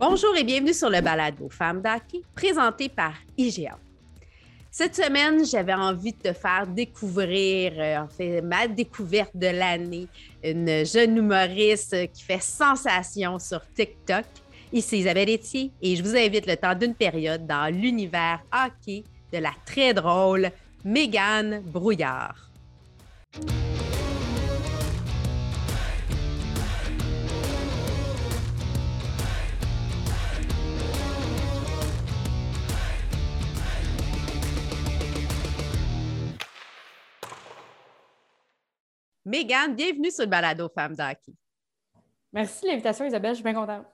Bonjour et bienvenue sur le balado Femmes d'hockey présenté par IGA. Cette semaine, j'avais envie de te faire découvrir, euh, en fait, ma découverte de l'année, une jeune humoriste qui fait sensation sur TikTok. Ici Isabelle Etier et je vous invite le temps d'une période dans l'univers hockey de la très drôle Mégane Brouillard. Mégane, bienvenue sur le balado Femmes d'Hockey. Merci de l'invitation, Isabelle. Je suis bien contente.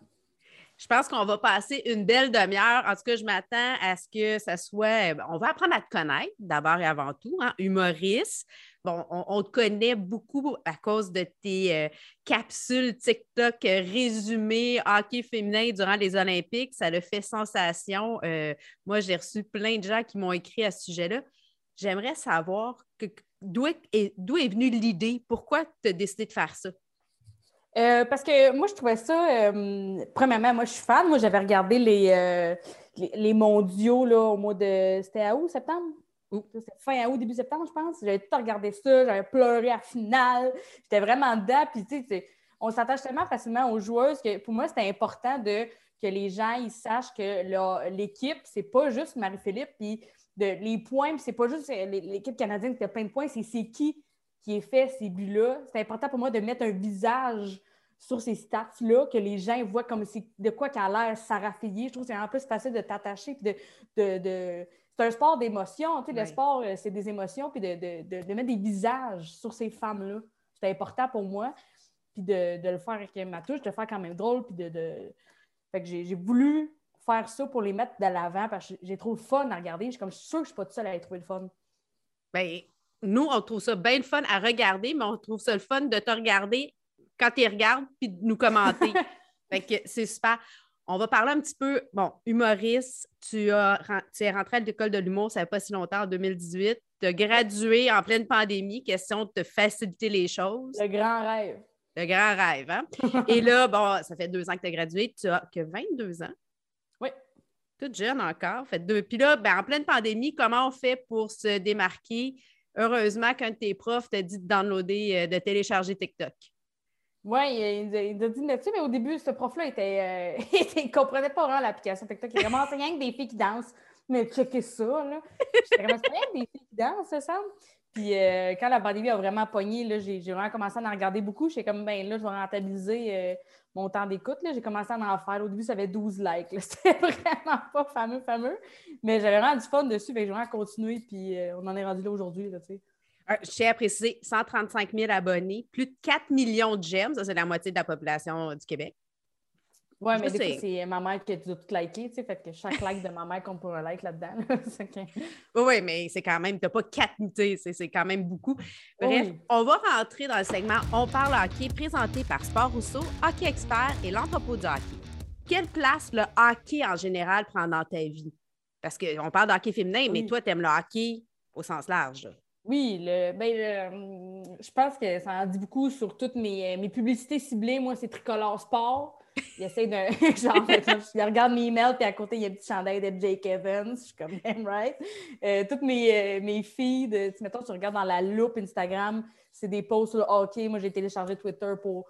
Je pense qu'on va passer une belle demi-heure. En tout cas, je m'attends à ce que ça soit. Ben, on va apprendre à te connaître d'abord et avant tout, hein, humoriste. Bon, on, te connaît beaucoup à cause de tes euh, capsules TikTok résumées hockey féminin durant les Olympiques. Ça le fait sensation. Euh, moi, j'ai reçu plein de gens qui m'ont écrit à ce sujet-là. J'aimerais savoir d'où est, est, venue l'idée? Pourquoi tu as décidé de faire ça? Euh, parce que moi, je trouvais ça. Euh, premièrement, moi, je suis fan. Moi, j'avais regardé les, euh, les, mondiaux là, au mois de. C'était à août, septembre? C'était fin août, début septembre, je pense. J'avais tout regardé ça. J'avais pleuré à la finale. J'étais vraiment dedans. Puis, tu sais, on s'attache tellement facilement aux joueuses que pour moi, c'était important de, que les gens ils sachent que l'équipe, c'est pas juste Marie-Philippe. Puis, de, les points, puis c'est pas juste l'équipe canadienne qui a plein de points, c'est qui qui est fait ces buts-là. C'est important pour moi de mettre un visage sur ces stats-là, que les gens voient comme de quoi qu'elle a l'air Sarah Je trouve que c'est en plus facile de t'attacher. De, de, C'est un sport d'émotion. Tu sais, Le sport, euh, c'est des émotions, puis de, mettre des visages sur ces femmes-là. C'est important pour moi. Puis de, le faire avec ma touche, de le faire quand même drôle. Puis de, Fait que j'ai voulu faire ça pour les mettre de l'avant parce que j'ai trop de fun à regarder. Je suis comme sûr que je suis pas toute seule à trouver le fun. Bien, nous, on trouve ça bien le fun à regarder, mais on trouve ça le fun de te regarder quand tu regardes puis de nous commenter. fait que c'est super. On va parler un petit peu, bon, humoriste, tu, as, tu es rentré à l'école de l'humour, ça fait pas si longtemps, en 2018. Tu as gradué en pleine pandémie, question de te faciliter les choses. Le grand rêve. Le grand rêve, hein? Et là, bon, ça fait deux ans que tu as gradué, tu as que 22 ans. Toute jeune encore. Fait. Puis là, ben, en pleine pandémie, comment on fait pour se démarquer? Heureusement qu'un de tes profs t'a dit de downloader, euh, de télécharger TikTok. Oui, il, il, a dit là-dessus, mais au début, ce prof-là, était, euh, il ne comprenait pas vraiment l'application TikTok. Il vraiment rien que des filles qui dansent. Mais checker ça, là. J'étais vraiment des filles qui dansent, ça semble. Puis euh, quand la pandémie a vraiment pogné, j'ai vraiment commencé à en regarder beaucoup. J'étais comme, ben là, je vais rentabiliser mon temps d'écoute. J'ai commencé à en faire. Au début, ça avait 12 likes. C'était vraiment pas fameux, fameux. Mais j'avais vraiment du fun dessus. Fait que j'ai vraiment continué. Puis on en est rendu là aujourd'hui, tu sais. Je tiens à préciser 135 000 abonnés, plus de 4 millions de j'aime. Ça, c'est la moitié de la population du Québec. Oui, mais c'est ma mère qui a tout liké, tu sais, fait que chaque like de ma mère compte pour un like là-dedans. oui, oui, mais c'est quand même, tu n'as pas quatre, tu c'est quand même beaucoup. Bref, on va rentrer dans le segment On parle hockey, présenté par Sport Rousseau, Hockey Expert et l'entrepôt du hockey. Quelle place le hockey en général prend dans ta vie? Parce qu'on parle de hockey féminin, mais toi, tu aimes le hockey au sens large. Oui, le, ben, je pense que ça en dit beaucoup sur toutes mes, euh, mes publicités ciblées. Moi, c'est Tricolore Sport. Il essaie de. genre, je regarde mes emails, puis à côté, il y a un petit chandail de Jake Evans. Je suis comme, même right. Euh, toutes mes, euh, mes filles, de, mettons, tu regardes dans la loupe Instagram, c'est des posts sur hockey. Moi, j'ai téléchargé Twitter pour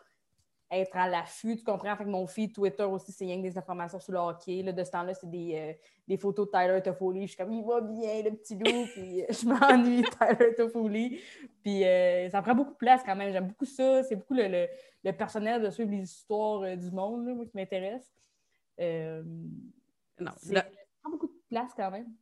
être à l'affût, tu comprends? Fait que mon feed Twitter aussi, c'est rien que des informations sur le hockey. Là, de ce temps-là, c'est des, euh, des, photos de Tyler Toffoli. Je suis comme, il va bien, le petit loup. Puis euh, je m'ennuie, Tyler Toffoli. Puis euh, ça prend beaucoup de place quand même. J'aime beaucoup ça. C'est beaucoup le, le, personnel de suivre les histoires du monde, moi, qui m'intéresse. non, ça prend beaucoup de place quand même.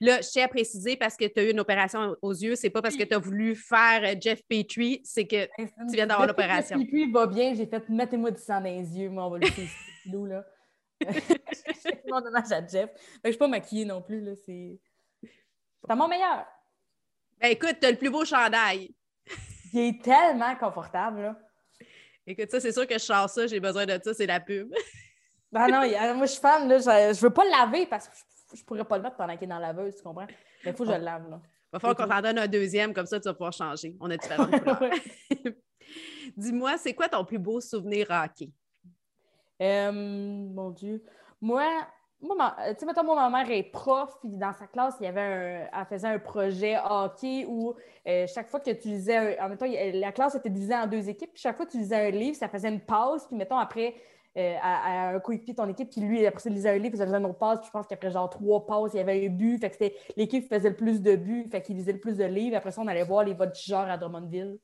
Là, je tiens à préciser parce que tu as eu une opération aux yeux, c'est pas parce que tu as voulu faire euh, Jeff Petrie, c'est que tu viens d'avoir l'opération. Jeff Petrie va bien, j'ai fait mettez-moi du sang dans les yeux, moi, on va le faire là. c'est mon hommage à Jeff. Je ne suis pas maquillée non plus, là. C'est mon meilleur. Ben écoute, tu as le plus beau chandail. Il est tellement confortable, là. Écoute, ça, c'est sûr que je sors ça, j'ai besoin de ça, c'est la pub. ben non, moi, je suis fan, là, je, je veux pas le laver parce que je pourrais pas le mettre pendant qu'il est dans la laveuse, tu comprends? Mais il faut que je le lave. Là. Il va falloir qu'on t'en donne un deuxième, comme ça tu vas pouvoir changer. On a différentes couleurs. Dis-moi, c'est quoi ton plus beau souvenir hockey? mon Dieu. Moi, moi, tu sais, mettons, moi, ma mère est prof, puis dans sa classe, il y avait un, elle faisait un projet hockey où chaque fois que tu lisais, en temps, la classe était divisée en deux équipes, puis chaque fois que tu lisais un livre, ça faisait une pause, puis mettons, après, euh, à, un coéquipier de ton équipe, puis lui, après ça, lisait un livre, il faisait une autre passe, puis je pense qu'après genre trois passes, il y avait un but, fait que c'était l'équipe qui faisait le plus de buts, fait qu'il lisait le plus de livres. Après ça, on allait voir les votes genre à Drummondville.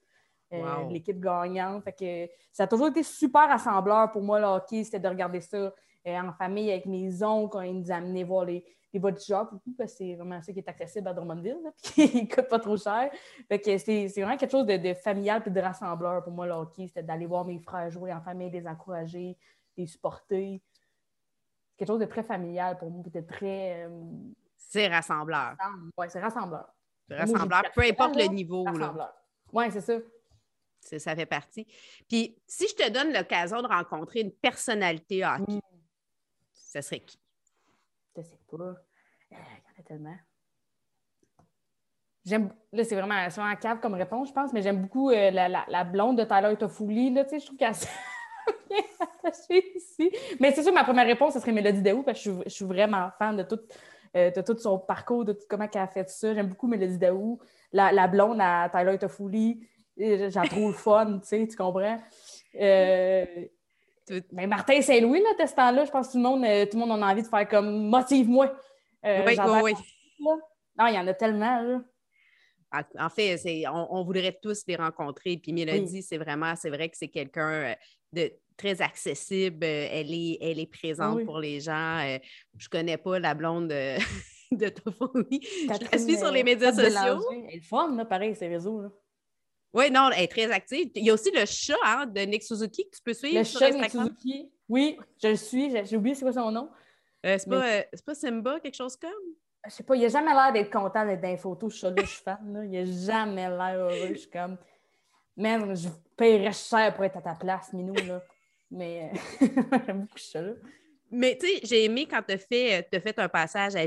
Euh, l'équipe gagnante. Fait que ça a toujours été super rassembleur pour moi, le hockey, c'était de regarder ça euh, en famille avec mes oncles, quand ils nous amenaient voir les, les genre, parce que c'est vraiment ça qui est accessible à Drummondville, puis qui ne coûte pas trop cher. Fait que c'est vraiment quelque chose de, de familial et de rassembleur pour moi, le hockey, c'était d'aller voir mes frères jouer en famille, les encourager, les supporter. Quelque chose de très familial pour moi, peut-être très. Euh, c'est rassembleur. Oui, c'est rassembleur. C'est rassembleur, peu importe le niveau. Oui, c'est ça. Ça fait partie. Puis, si je te donne l'occasion de rencontrer une personnalité hockey, mm. ça serait qui? Je sais pas. Euh, il y en a tellement. J'aime, là, c'est vraiment, un cave comme réponse, je pense, mais j'aime beaucoup euh, la, la, blonde de Tyler Toffoli, là, je trouve qu'elle ici. Mais c'est sûr ma première réponse, ce serait Mélodie Daou, parce que je, suis vraiment fan de tout, euh, de tout son parcours, de tout, comment elle a fait ça. J'aime beaucoup Mélodie Daou. La, la blonde à Tyler Toffoli, j'en trouve fun, tu sais, tu comprends? Euh, mais Martin Saint-Louis, là, à ce temps-là, je pense que tout le, monde, euh, tout le monde a envie de faire comme motive-moi. oui, oui, Non, il y en a tellement. Là. En fait, on, voudrait tous les rencontrer. Puis Mélodie, c'est vraiment, c'est vrai que c'est quelqu'un de très accessible. Euh, elle est, elle est présente pour les gens. Euh, je ne connais pas la blonde de, de Je la suis sur les médias sociaux. Elle est fun, là, pareil, ces réseaux. Là. Oui, non, elle est très active. Il y a aussi le chat hein, de Nick Suzuki que tu peux suivre. Le chat de Nick Suzuki. Oui, je le suis. J'ai oublié c'est quoi son nom. Euh, c'est pas, pas, Simba, quelque chose comme? Je sais pas, il n'a jamais l'air d'être content d'être dans les photos. Je fan. Il n'a jamais l'air heureux. Je suis comme, man, je paierais cher pour être à ta place, Minou. Là. Mais euh, j'aime beaucoup ça. Mais tu sais, j'ai aimé quand tu as fait, un passage à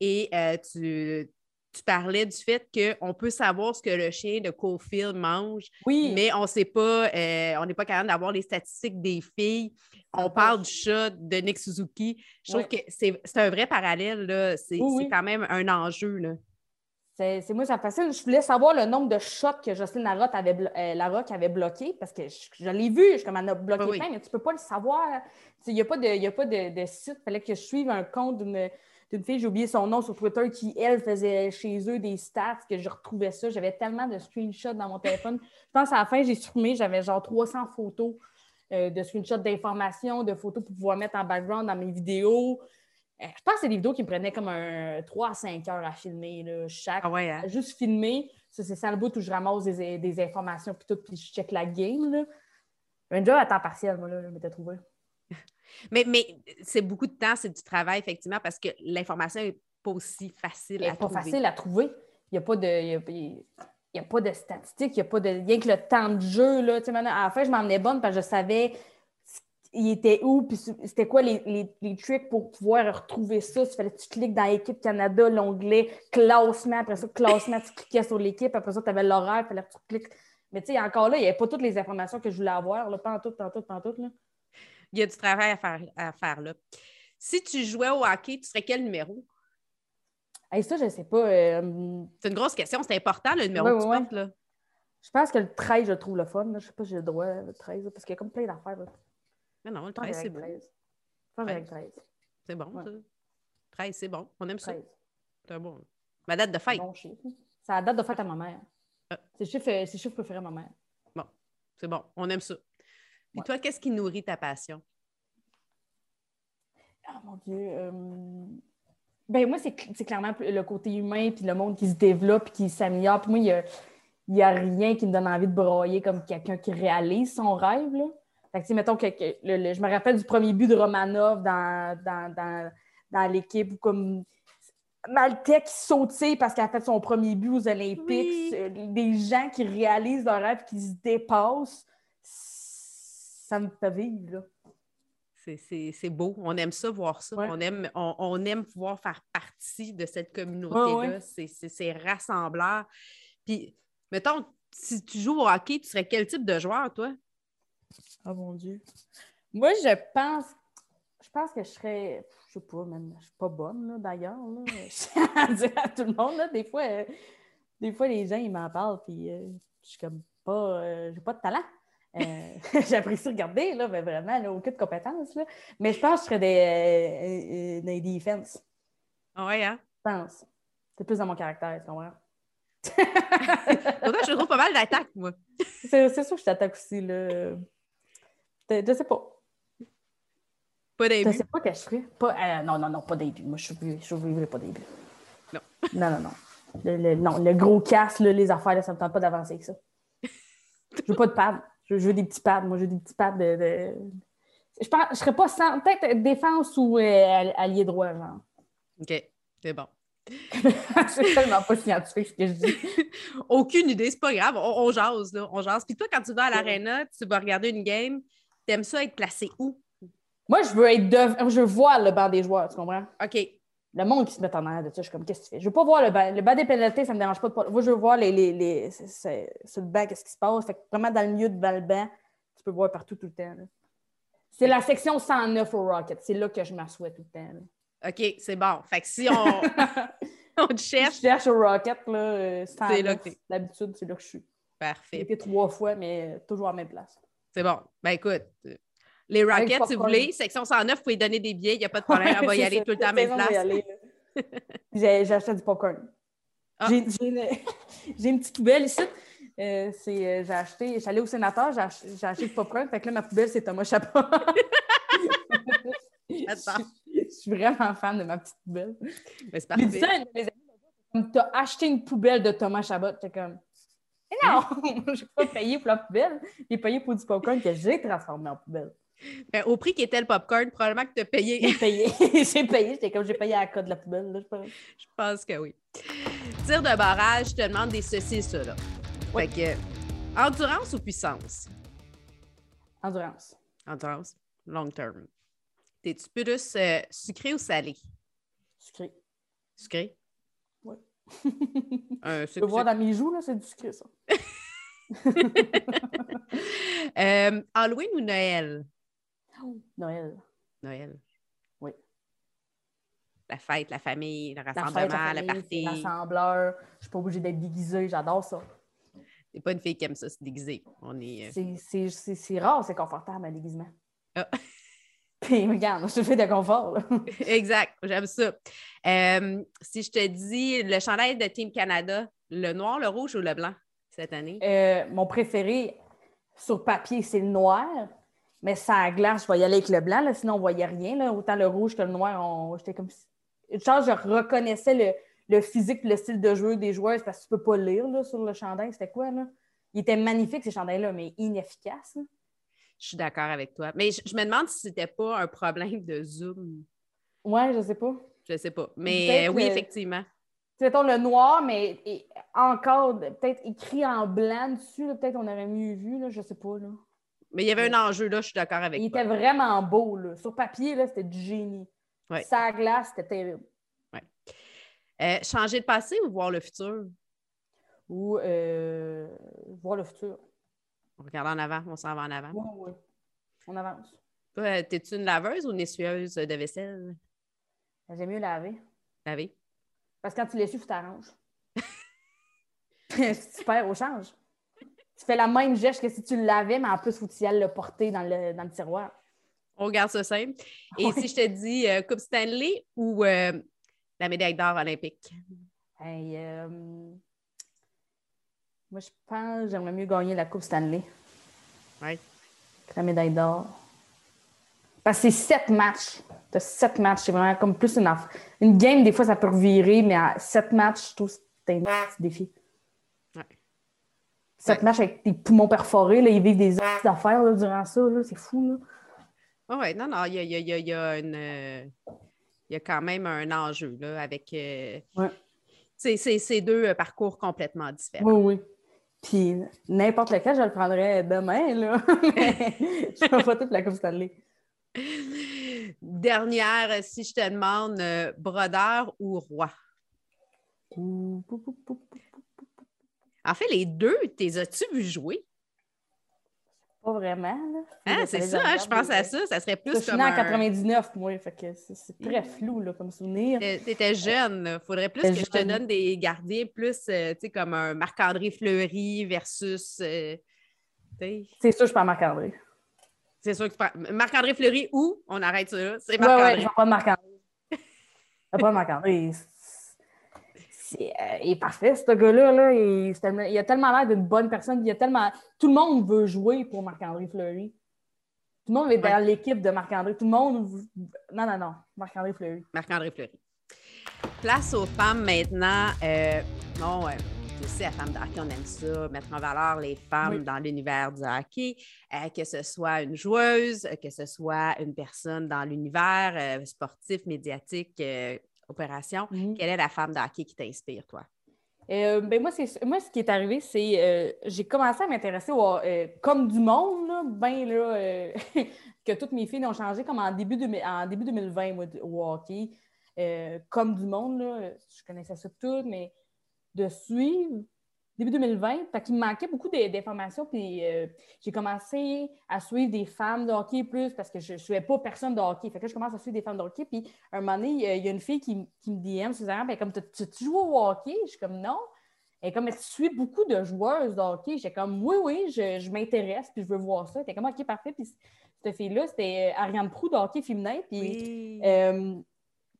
et euh, tu, tu parlais du fait qu'on peut savoir ce que le chien de Cofield mange, oui. mais on sait pas, euh, on n'est pas capable d'avoir les statistiques des filles. On parle du chat de Nick Suzuki. Je trouve que c'est un vrai parallèle. C'est quand même un enjeu. Là. C'est moi, ça me fascine. Je voulais savoir le nombre de shots que Jocelyne Larocque avait, euh, avait bloqué parce que je, l'ai vu, je, comme elle a bloqué plein, mais tu ne peux pas le savoir. Il n'y a pas de, a pas de, site. Il fallait que je suive un compte d'une fille, j'ai oublié son nom sur Twitter, qui, elle, faisait chez eux des stats, que je retrouvais ça. J'avais tellement de screenshots dans mon téléphone. Je pense à la fin, j'ai supprimé, j'avais genre 300 photos euh, de screenshots d'informations, de photos pour pouvoir mettre en background dans mes vidéos. Euh, je pense que c'est des vidéos qui me prenaient comme un 3 à 5 heures à filmer, là, chaque. Ah hein? Juste filmer. Ça, c'est ça le bout où je ramasse des, des informations, puis tout, puis je check la game. Là. Un job à temps partiel, moi, là, je m'étais trouvé. Mais mais c'est beaucoup de temps, c'est du travail, effectivement, parce que l'information n'est pas aussi facile à trouver. pas facile à trouver. Il n'y a pas de. Il y a, pas de statistiques, il n'y a pas de. Rien que le temps de jeu. Là, à la fin, je m'en emmenais bonne parce que je savais il était où, puis c'était quoi les, les, tricks pour pouvoir retrouver ça. Il fallait que tu cliques dans l'équipe Canada, l'onglet classement, après ça, classement, tu cliquais sur l'équipe, après ça, tu avais l'horaire, il fallait que tu cliques. Mais tu sais, encore là, il n'y avait pas toutes les informations que je voulais avoir, là, pas en tout, pas en tout, pas en tout. Là. Il y a du travail à faire, à faire là. Si tu jouais au hockey, tu serais quel numéro? Hey, ça, je ne sais pas. Euh, c'est une grosse question, c'est important le numéro que tu portes, là. Je pense que le 13, je trouve le fun. Je ne sais pas si j'ai le droit, le 13, parce qu'il y a comme plein d'affaires. Mais non, le 13, c'est bon. 13. C'est bon, ça. 13, c'est bon. On aime ça. C'est bon. Ma date de fête. Bon chiffre. C'est la date de fête à ma mère. Ah. C'est le chiffre, préféré à ma mère. Bon, c'est bon. On aime ça. Et toi, qu'est-ce qui nourrit ta passion? Ah, mon Dieu. Euh... Ben, moi, c'est clairement le côté humain puis le monde qui se développe qui s'améliore. Puis moi, il n'y a, a, rien qui me donne envie de broyer comme quelqu'un qui réalise son rêve. Là. Fait mettons que, je me rappelle du premier but de Romanov dans, dans, l'équipe ou comme Maltek qui sautait parce qu'elle a fait son premier but aux Olympiques. Euh, des gens qui réalisent leur rêve, qui se dépassent, ça me fait vivre. C'est beau. On aime ça, voir ça. On, aime, on, aime pouvoir faire partie de cette communauté-là. C'est rassembleur. Puis, mettons, si tu joues au hockey, tu serais quel type de joueur, toi? Oh mon Dieu. Moi, je pense je pense que je serais, je sais pas, même, je suis pas bonne d'ailleurs. Je tiens à dire à tout le monde, là, des fois, euh, des fois, les gens, ils m'en parlent, puis euh, je suis comme pas, euh, j'ai pas de talent. J'apprécie regarder, là, mais vraiment, là, aucune compétence. Là. Mais je pense que je serais des, des defense. Ah ouais, hein? Je pense. C'est plus dans mon caractère, tu comprends? Pourtant, je trouve pas mal d'attaques, moi. C'est sûr que je t'attaque aussi, là. Je sais pas. Pas début. Je sais pas que je ferais. Pas, euh, non, non, non, pas début. Moi, je ne vivrai pas début. Non. Non, non, non. Le, non, le gros casse, les affaires, là, ça me tente pas d'avancer avec ça. Je veux pas de pads. Je, veux des petits pads. Moi, je veux des petits pads de. Je pense, je serais pas sans. Peut-être défense ou euh, allié droit, genre. OK, c'est bon. c'est tellement pas scientifique ce que je dis. Aucune idée, c'est pas grave. On, on, jase, là. On jase. Puis toi, quand tu vas à l'aréna, tu vas regarder une game, t'aimes ça être placé où? Moi, je veux être de... je veux voir le banc des joueurs, tu comprends? OK. Le monde qui se met en arrière de ça, je suis comme, qu'est-ce que tu fais? Je veux pas voir le banc. Le banc des pénalités, ça me dérange pas. De... Moi, je veux voir les, les, les... sur le banc, qu'est-ce qui se passe? Fait que vraiment, dans le milieu de le banc, tu peux voir partout tout le temps. C'est la section 109 au Rocket. C'est là que je m'assois tout le temps. OK, c'est bon. Fait que si on, on te cherche. Je cherche au Rocket, là, euh, c'est là que D'habitude, c'est là que je suis. Parfait. J'ai été trois fois, mais toujours à la même place. C'est bon. Ben écoute, les Rockets, si vous voulez, section 109, vous pouvez donner des billets, il n'y a pas de problème, on va y aller tout le temps à même place. J'ai acheté du popcorn. Ah. J'ai une petite poubelle ici. Euh, euh, j'ai acheté, j'allais au sénateur, j'ai acheté, du popcorn. Fait que là, ma poubelle, c'est Thomas Chabot. je, suis vraiment fan de ma petite poubelle. C'est parfait. Ça, amis, tu as acheté une poubelle de Thomas Chabot. T'es comme, eh non, je n'ai pas payé pour la poubelle. J'ai payé pour du popcorn que j'ai transformé en poubelle. Ben, au prix qu'était le popcorn, probablement que tu as payé. J'ai payé. j'ai payé. C'était comme j'ai payé à la cote de la poubelle. Là, je, pense. je pense que oui. Tir de barrage, je te demande des saucisses, là. Fait que, endurance ou puissance? Endurance. Endurance. Long term. T'es-tu plus euh, sucré ou salé? Sucré. Sucré? Oui. Tu peux voir dans mes joues, là, c'est du sucré, ça. euh, Halloween ou Noël? Noël. Noël. Oui. La fête, la famille, le rassemblement, la, partie. L'assembleur. Je ne suis pas obligée d'être déguisée, j'adore ça. C'est pas une fille qui aime ça, se déguiser. On est. Euh, c'est rare, c'est confortable un déguisement. Ah. Puis regarde, je te fais de confort. exact, j'aime ça. Euh, si je te dis le chandail de Team Canada, le noir, le rouge ou le blanc cette année? Euh, mon préféré sur papier, c'est le noir. Mais ça glace, je vais y aller avec le blanc, là, sinon on ne voyait rien. Là. Autant le rouge que le noir, j'étais comme Une chance, je reconnaissais le, le physique le style de jeu des joueurs parce que tu ne peux pas lire là, sur le chandail. C'était quoi, là? Il était magnifique, ces chandails-là, mais inefficace. Je suis d'accord avec toi. Mais je, me demande si c'était pas un problème de zoom. Ouais, je sais pas. Je sais pas. Mais oui, effectivement. C'est le noir, mais encore peut-être écrit en blanc dessus. Peut-être on aurait mieux vu, là, je sais pas. Là. Mais il y avait un enjeu là, je suis d'accord avec toi. Il était vraiment beau. Là. Sur papier, là, c'était du génie. Ouais. Sa glace, c'était terrible. Ouais. Euh, changer de passé ou voir le futur? Ou euh, voir le futur. On regarde en avant, on s'en va en avant. Oui, oui. On avance. T'es-tu une laveuse ou une essuieuse de vaisselle? J'aime mieux laver. Laver? Parce que quand tu l'essuies, tu t'arranges. Super, au change tu fais la même geste que si tu l'avais, mais en plus, il faut que tu ailles le porter dans le, dans le tiroir. On garde ça simple. Et si je te dis euh, Coupe Stanley ou euh, la médaille d'or olympique? Euh, moi, je pense que j'aimerais mieux gagner la Coupe Stanley. Oui. La médaille d'or. Parce que c'est sept matchs. Tu as sept matchs. C'est vraiment comme plus une, une game, des fois, ça peut revirer, mais à sept matchs, je trouve que c'est un petit défi. Ça te marche avec tes poumons perforés, là, ils vivent des affaires durant ça, c'est fou. Là. oui, non, non, il y a, y, a, y, a une, euh, y a quand même un enjeu là, avec euh, ouais. ces deux euh, parcours complètement différents. Oui, oui. Puis n'importe lequel, je le prendrais demain, là. je ne pas toute la Coupe Stanley. Dernière, si je te demande, brodeur ou roi? En fait, les deux, t'es as-tu vu jouer? Pas vraiment. Ah, c'est ça, hein, je pense à ça. Ça serait plus je comme. Suis en 99, moi, fait que c'est très flou là, comme souvenir. Tu étais jeune. Faudrait plus que je te donne des gardiens, plus euh, sais, comme un Marc-André Fleury versus. Euh, c'est sûr, je prends Marc-André. C'est sûr que tu prends. Marc-André Fleury ou on arrête ça là? C'est Marc-André. Ouais, ouais, je prends Marc-André. je prends Marc-André. Euh, il est parfait, ce gars-là. Là. Il, a tellement l'air d'une bonne personne. Il a tellement... Tout le monde veut jouer pour Marc-André Fleury. Tout le monde veut être dans l'équipe de Marc-André. Tout le monde. Non, non, non. Marc-André Fleury. Marc-André Fleury. Place aux femmes maintenant. Euh, non, ouais. aussi, à Femmes de hockey, on aime ça, mettre en valeur les femmes dans l'univers du hockey, euh, que ce soit une joueuse, que ce soit une personne dans l'univers sportif, médiatique, opération. Mhm. Quelle est la femme de hockey qui t'inspire, toi? Euh, ben moi, moi, ce qui est arrivé, c'est euh, j'ai commencé à m'intéresser au, euh, comme du monde, là, ben là, que toutes mes filles ont changé comme en début, de, en début 2020 au hockey. comme du monde, là, je connaissais ça tout, mais de suivre début 2020. Fait qu'il me manquait beaucoup d'informations. Puis euh, j'ai commencé à suivre des femmes de hockey plus parce que je ne suivais pas personne de hockey. Fait que je commence à suivre des femmes de hockey. Puis un moment donné, il y a une fille qui, qui me DM, Suzanne, ben, comme tu, tu joues au hockey? Je suis comme non. Et comme tu suis beaucoup de joueuses de hockey, j'étais comme oui, oui, je, m'intéresse, puis je veux voir ça. T'es comme OK, parfait. Puis cette fille-là, c'était Ariane Prou de hockey féminin. Puis euh,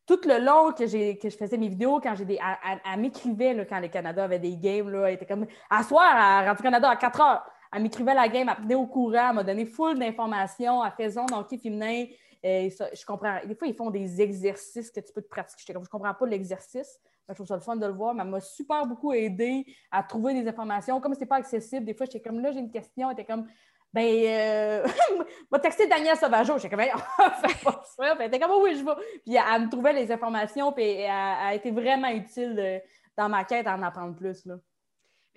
tout le long que, que je faisais mes vidéos, quand j'ai des. Elle, m'écrivait quand le Canada avait des games, là, elle était comme à soir à Radio-Canada à 4 heures. Elle m'écrivait la game, elle venait au courant, elle m'a donné full d'informations, elle faisait hockey féminin. Et je comprends. Des fois, ils font des exercices que tu peux te pratiquer. Je ne comprends pas l'exercice. Je trouve ça le fun de le voir, mais elle m'a super beaucoup aidé à trouver des informations. Comme ce n'est pas accessible, des fois, j'étais comme là, j'ai une question, elle était comme ben, euh, m'a texté Daniel Sauvageau. J'ai comme, fais pas ça. elle était comme, oui, je vais. Puis elle me trouvait les informations, puis elle, a été vraiment utile euh, dans ma quête à en apprendre plus. Là.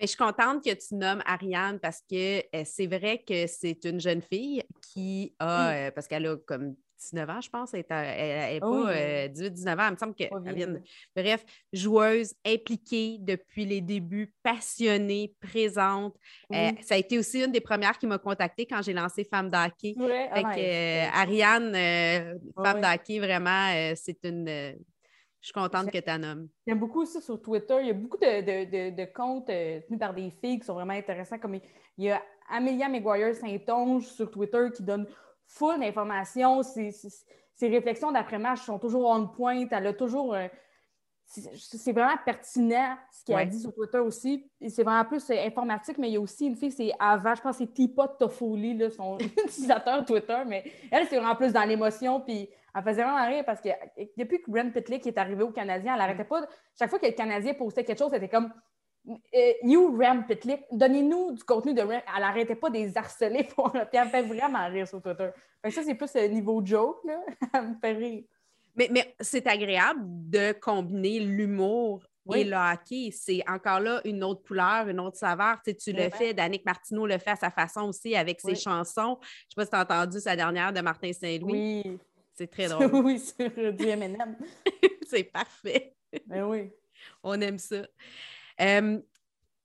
Mais je suis contente que tu nommes Ariane parce que euh, c'est vrai que c'est une jeune fille qui a, parce qu'elle a comme 19 ans, je pense. Elle n'est pas 18-19 ans. Il me semble qu'elle vient. Bref, joueuse, impliquée depuis les débuts, passionnée, présente. Euh, ça a été aussi une des premières qui m'a contactée quand j'ai lancé Femme d'Hockey. Ah euh, Ariane, euh, Femme d'Hockey, vraiment, c'est une. je suis contente que tu en nommes. J'aime beaucoup aussi sur Twitter. Il y a beaucoup de, comptes tenus par des filles qui sont vraiment intéressants. Comme il y a Amelia McGuire Saint-Onge sur Twitter qui donne full d'informations. Ses, réflexions d'après-match sont toujours on point. Elle a toujours. Euh, c'est vraiment pertinent ce qu'elle a dit sur Twitter aussi. C'est vraiment plus euh, informatique, mais il y a aussi une fille, c'est Ava, je pense que c'est Tipa Toffoli, son utilisateur Twitter, mais elle, c'est vraiment plus dans l'émotion. Puis elle faisait vraiment rire parce que depuis que Brent Pitlick est arrivé au Canadien, elle n'arrêtait pas. Chaque fois que le Canadien postait quelque chose, c'était comme you Ram Pitlick, donnez-nous du contenu de Ram. Elle n'arrêtait pas des harceler pour Puis elle me fait vraiment rire sur Twitter. ça, c'est plus le niveau joke, là. elle me fait rire. Mais, mais c'est agréable de combiner l'humour et le hockey. C'est encore là une autre couleur, une autre saveur. Tu, tu le fais, Danick Martineau le fait à sa façon aussi avec ses chansons. Je ne sais pas si tu as entendu sa dernière de Martin Saint-Louis. Oui. C'est très drôle. oui, sur du M&M. c'est parfait. Ben oui. On aime ça. Euh,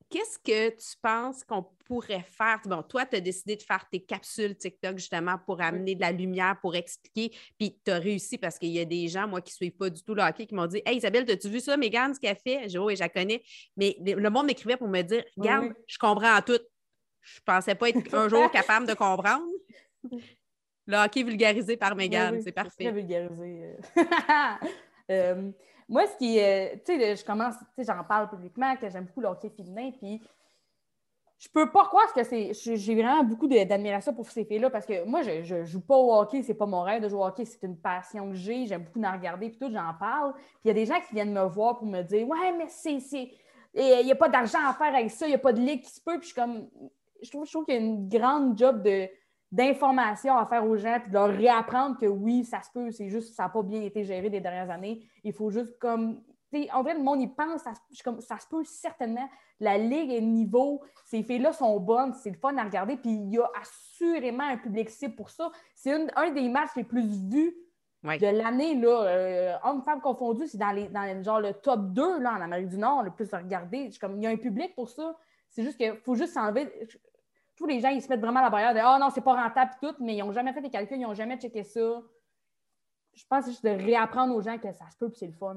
qu'est-ce que tu penses qu'on pourrait faire? Bon, toi, tu as décidé de faire tes capsules TikTok justement pour amener de la lumière, pour expliquer. Puis tu as réussi parce qu'il y a des gens, moi, qui ne suivent pas du tout le hockey, qui m'ont dit Hey Isabelle, as-tu vu ça, Mégane, ce qu'elle fait? Dit Oui, je la connais. Mais le monde m'écrivait pour me dire Regarde, je comprends tout. Je ne pensais pas être un jour capable de comprendre. Le hockey vulgarisé par Mégane, c'est parfait. Très vulgarisé. euh, moi, ce qui est, tu sais, je commence, tu sais, j'en parle publiquement, que j'aime beaucoup le hockey féminin, puis je peux pas croire que c'est. J'ai vraiment beaucoup d'admiration pour ces filles-là parce que moi, je, ne joue pas au hockey, c'est pas mon rêve de jouer au hockey, c'est une passion que j'ai, j'aime beaucoup en regarder, puis tout, j'en parle. Puis il y a des gens qui viennent me voir pour me dire Ouais, mais c'est. Il n'y a pas d'argent à faire avec ça, il n'y a pas de ligue qui se peut, puis je suis comme. Je trouve, je trouve qu'il y a une grande job de d'informations à faire aux gens, puis de leur réapprendre que oui, ça se peut, c'est juste que ça n'a pas bien été géré des dernières années. Il faut juste comme. En vrai, le monde, il pense, ça, comme, ça se peut certainement. La ligue est niveau, ces filles-là sont bonnes, c'est le fun à regarder, puis il y a assurément un public cible pour ça. C'est un des matchs les plus vus de l'année, là, euh, hommes-femmes confondus, c'est dans, les, dans genre, le top 2 là, en Amérique du Nord, le plus regardé. Comme, il y a un public pour ça. C'est juste qu'il faut juste s'enlever tous les gens, ils se mettent vraiment à la barrière de Ah oh, non, c'est pas rentable tout, mais ils n'ont jamais fait des calculs, ils n'ont jamais checké ça. Je pense juste de réapprendre aux gens que ça se peut, puis c'est le fun.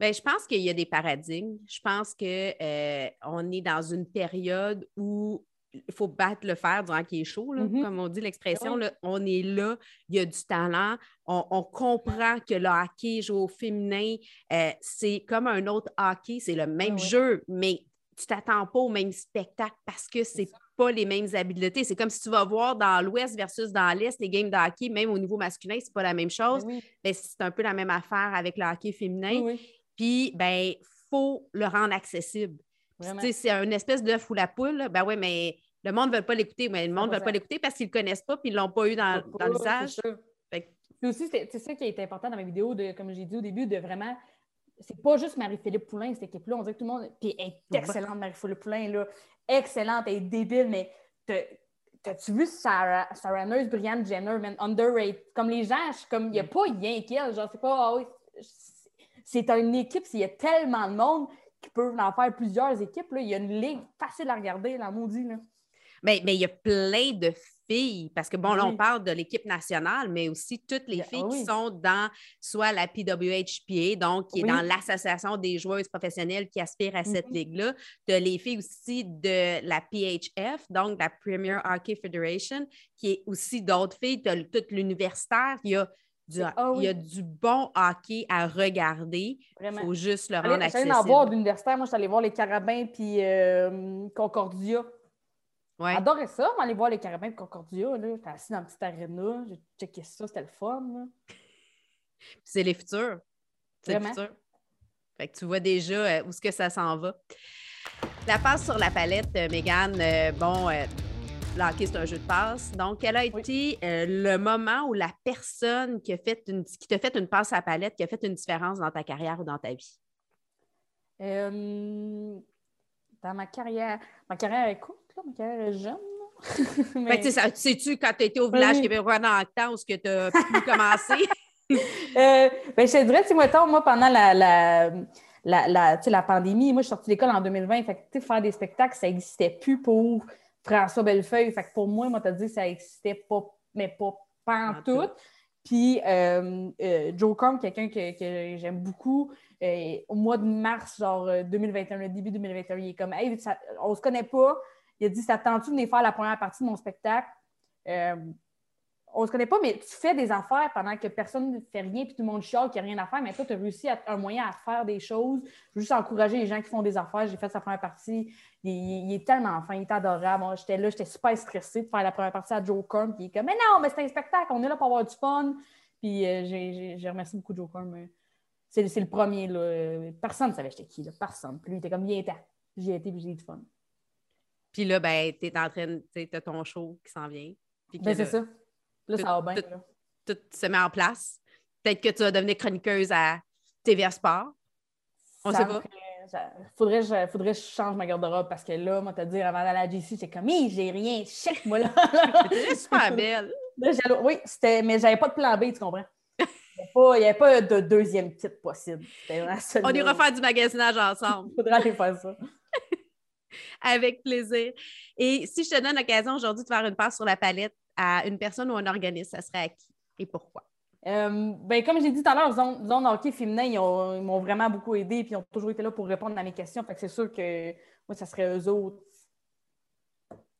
Bien, je pense qu'il y a des paradigmes. Je pense qu'on euh, est dans une période où il faut battre le fer durant qu'il est chaud, mm-hmm. comme on dit l'expression. On est là, il y a du talent. On, comprend que le hockey joué au féminin, euh, c'est comme un autre hockey, c'est le même jeu, mais tu t'attends pas au même spectacle parce que c'est pas les mêmes habiletés. C'est comme si tu vas voir dans l'Ouest versus dans l'Est les games de hockey, même au niveau masculin, c'est pas la même chose. mais ben, c'est un peu la même affaire avec le hockey féminin. Puis, ben, faut le rendre accessible. C'est une espèce d'œuf ou la poule. Ben oui, mais le monde ne veut pas l'écouter. Mais le monde ne veut pas l'écouter parce qu'ils ne le connaissent pas et ils ne l'ont pas eu dans, dans l'usage. Puis aussi, c'est ça qui est important dans ma vidéo, de, comme j'ai dit au début, de vraiment. C'est pas juste Marie-Philippe Poulain, cette équipe-là. On dirait que tout le monde. Puis elle est excellente, Marie-Philippe Poulain, là. Excellente, elle est débile, mais T'as-tu vu Sarah, Sarah Nurse, Brianne Jenner, man, underrated? Comme les gens, je comme, il n'y a pas rien qu'elle. Genre, c'est pas, ah c'est une équipe, il y a tellement de monde qui peuvent en faire plusieurs équipes. Là. Il y a une ligue facile à regarder, la maudit. Là. Mais, mais il y a plein de filles, parce que bon, là, on parle de l'équipe nationale, mais aussi toutes les filles qui sont dans soit la PWHPA, donc qui est dans l'Association des joueuses professionnelles qui aspirent à cette mm-hmm. ligue-là. Tu as les filles aussi de la PHF, donc la Premier Hockey Federation, qui est aussi d'autres filles. Tu as tout l'universitaire. Il y a ah il y a du bon hockey à regarder. Il faut juste le rendre accessible. Je en voir d'universitaire. Moi, je suis allée voir les Carabins puis euh, Concordia. Ouais. J'adorais ça, aller voir les Carabins et Concordia. J'étais assis dans une petite arena. J'ai checké ça. C'était le fun. C'est les futurs. C'est le futur. Fait que tu vois déjà euh, où est-ce que ça s'en va. La passe sur la palette, euh, Mégane, bon, le c'est un jeu de passe. Donc, quel a été euh, le moment où la personne qui, a fait une, qui t'a fait une passe à la palette, qui a fait une différence dans ta carrière ou dans ta vie? Euh, dans ma carrière, ma carrière est courte, ma carrière est jeune. Mais... sais-tu, quand tu étais au village oui. québécois dans le temps où tu as pu commencer? euh, ben, je te dirais, tu moi, pendant la, la, la, la pandémie, moi, je suis sortie d'école en 2020, fait que, faire des spectacles, ça n'existait plus pour François Bellefeuille. Fait que pour moi, moi, t'as dit que ça n'existait pas, mais pas, tout. Puis euh, euh, Joe Kong, quelqu'un que, j'aime beaucoup, euh, au mois de mars, genre 2021, le début 2021, il est comme Hey, on se connaît pas. Il a dit Ça tente-tu de venir faire la première partie de mon spectacle? on se connaît pas, mais tu fais des affaires pendant que personne ne fait rien, puis tout le monde chiale qu'il n'y a rien à faire, mais toi, tu as réussi à, un moyen à faire des choses. Je veux juste encourager les gens qui font des affaires. J'ai fait sa première partie. Il, est tellement fin, il est adorable. J'étais là, j'étais super stressée de faire la première partie à Joe Korn, puis il est comme, mais non, mais c'est un spectacle, on est là pour avoir du fun. Puis euh, j'ai remercié beaucoup Joe Korn. C'est le premier, là. Personne ne savait j'étais qui, là. Personne. Puis lui, il était comme, viens, J'ai été, puis j'ai eu du fun. Puis là, ben, tu es en train, tu as ton show qui s'en vient. Ben, c'est ça. Là, ça va bien. Tout, se met en place. Peut-être que tu vas devenir chroniqueuse à TVA Sport. On ne sait pas. Faudrait, faudrait que je change ma garde-robe parce que là, moi, te dire, avant d'aller à la GC, c'est comme, j'ai rien, check moi là. C'était super belle. oui, c'était, mais j'avais pas de plan B, tu comprends? Il n'y avait, pas de deuxième titre possible. On ira faire du magasinage ensemble. Il faudrait aller faire ça. Avec plaisir. Et si je te donne l'occasion aujourd'hui de faire une passe sur la palette, à une personne ou un organisme, ça serait à qui et pourquoi? Euh, ben, comme j'ai dit tout à l'heure, Zone, zone hockey féminin, ils, m'ont vraiment beaucoup aidé et ils ont toujours été là pour répondre à mes questions. Fait que c'est sûr que moi, ça serait eux autres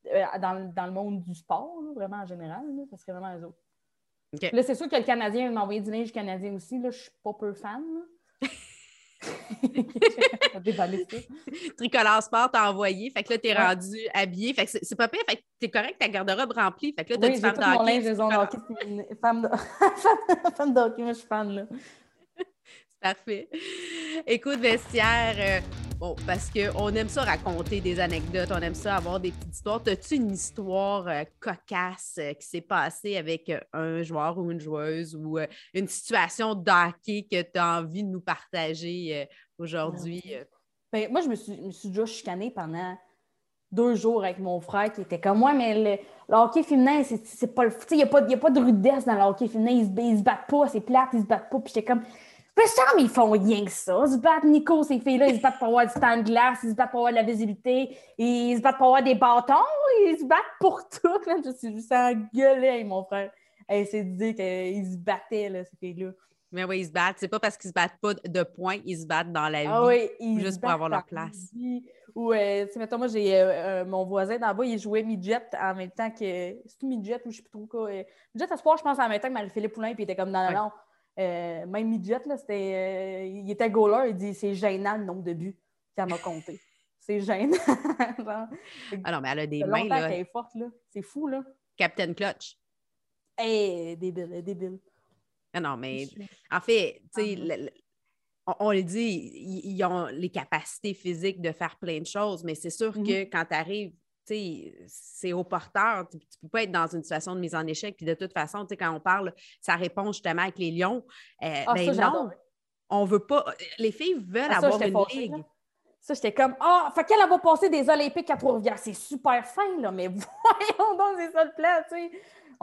euh, dans, le monde du sport, vraiment en général. ça serait vraiment eux autres. Là, c'est sûr que le Canadien m'a envoyé du linge canadien aussi. Là, je suis pas peu fan. Tricolore Sport t'a envoyé. Fait que là, t'es rendu habillé. Fait que c'est pas pire. Fait que t'es correct, ta garde-robe remplie. Fait que là, t'as oui, du femme d'hockey. Femme d'hockey, moi, je suis fan, là. Parfait. Écoute, vestiaire, euh, bon, parce qu'on aime ça raconter des anecdotes, on aime ça avoir des petites histoires. As-tu une histoire euh, cocasse euh, qui s'est passée avec un joueur ou une joueuse ou une situation d'hockey que tu as envie de nous partager aujourd'hui? Ben, moi, je me, suis, me suis déjà chicanée pendant deux jours avec mon frère qui était comme moi, mais le, hockey féminin, c'est pas le. Il n'y a, a, pas de rudesse dans le hockey féminin, ils se, se battent pas, c'est plate, ils se battent pas. Puis j'étais comme Ça, mais ils font rien que ça. Ils se battent, Nico, ces filles-là, ils se battent pour avoir du temps de glace, ils se battent pour avoir de la visibilité, ils se battent pour avoir des bâtons, ils se battent pour tout. Je suis juste engueulée, mon frère. c'est de dire qu'ils se battaient, là, ces filles-là. Mais oui, ils se battent. C'est pas parce qu'ils se battent pas de points, ils se battent dans la ah vie. Oui, ils juste pour avoir leur place. Ou, euh, mettons, moi, j'ai euh, euh, mon voisin d'en bas, il jouait midget en même temps que. C'est tout midget ou je sais plus trop quoi. midget à ce je pense, en même temps que Marie-Philippe Poulin, puis il était comme dans le ouais. Même midget, là, c'était. il était goaler, il dit c'est gênant le nombre de buts qu'elle m'a compté. C'est gênant. ah non, mais elle a des mains. là. est forte, là. C'est fou, là. Captain Clutch. Eh, débile, débile. Ah non, mais en fait, tu sais, on, le dit, ils, ont les capacités physiques de faire plein de choses, mais c'est sûr mmh que quand tu arrives, c'est au porteur. Tu ne peux pas être dans une situation de mise en échec. Puis de toute façon, quand on parle, ça répond justement avec les lions. Euh, ah, ben non, on veut pas. Les filles veulent ah, avoir une ligue. Ça, j'étais comme, ah, oh, fait qu'elle va passer des Olympiques à Trois-Rivières. C'est super fin, là, mais voyons donc, c'est ça le plan, tu sais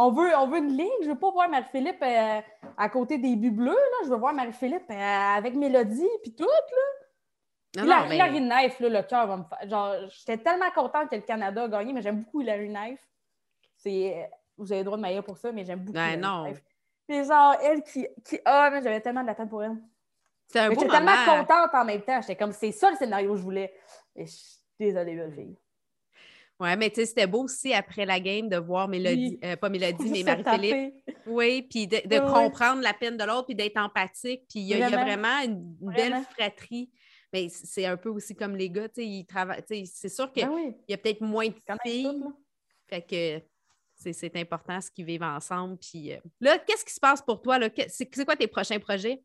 on veut, on veut une ligue. Je ne veux pas voir Marie-Philippe euh, à côté des buts bleus. Là. Je veux voir Marie-Philippe euh, avec Mélodie puis tout. Là. Non, Hilary, Knife, le cœur va me faire. Genre, j'étais tellement contente que le Canada a gagné, mais j'aime beaucoup Hilary Knife. C'est... Vous avez le droit de m'aïr pour ça, mais j'aime beaucoup. Ben, non. Puis genre, elle qui. qui... Ah, mais j'avais tellement de la pour elle. C'est un J'étais tellement contente en même temps. J'étais comme, c'est ça le scénario que je voulais. Et je suis désolée, belle fille. Oui, mais tu sais, c'était beau aussi après la game de voir Mélodie, euh, pas Mélodie, mais Marie-Philippe. Oui, puis de, comprendre la peine de l'autre, puis d'être empathique. Puis il y, a vraiment une, belle fratrie. Mais c'est un peu aussi comme les gars, tu sais, ils travaillent. C'est sûr qu'il ben y a peut-être moins de filles. fait que c'est important ce qu'ils vivent ensemble. Puis euh, là, qu'est-ce qui se passe pour toi? C'est quoi tes prochains projets?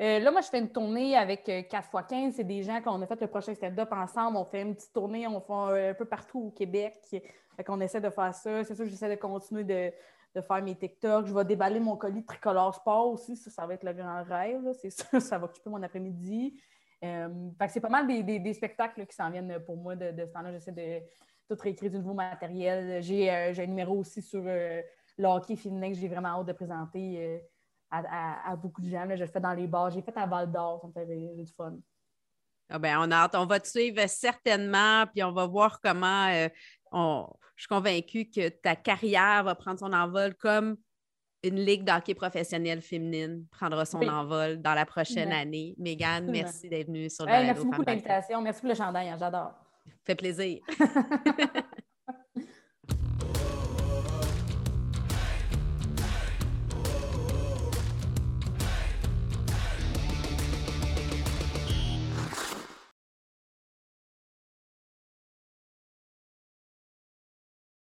Euh, là, moi, je fais une tournée avec 4x15. Euh, c'est des gens qu'on a fait le prochain stand-up ensemble. On fait une petite tournée, on fait un, peu partout au Québec. Fait qu'on essaie de faire ça. C'est sûr que j'essaie de continuer de, faire mes TikTok. Je vais déballer mon colis tricolore sport aussi. Ça, ça va être le grand rêve. C'est ça va occuper mon après-midi. Euh, c'est pas mal des, spectacles qui s'en viennent pour moi de, ce temps-là. J'essaie de tout réécrire du nouveau matériel. J'ai un numéro aussi sur le hockey que j'ai vraiment hâte de présenter à, beaucoup de gens. je le fais dans les bars. J'ai fait à Val d'Or, ça me fait du fun. Ah ben, on a hâte. On va te suivre certainement, puis on va voir comment. Euh, je suis convaincue que ta carrière va prendre son envol comme une ligue d'hockey professionnelle féminine prendra son envol dans la prochaine année. Mégane, merci d'être venue sur le Merci beaucoup de l'invitation. Merci pour le chandail, hein, j'adore. Fait plaisir.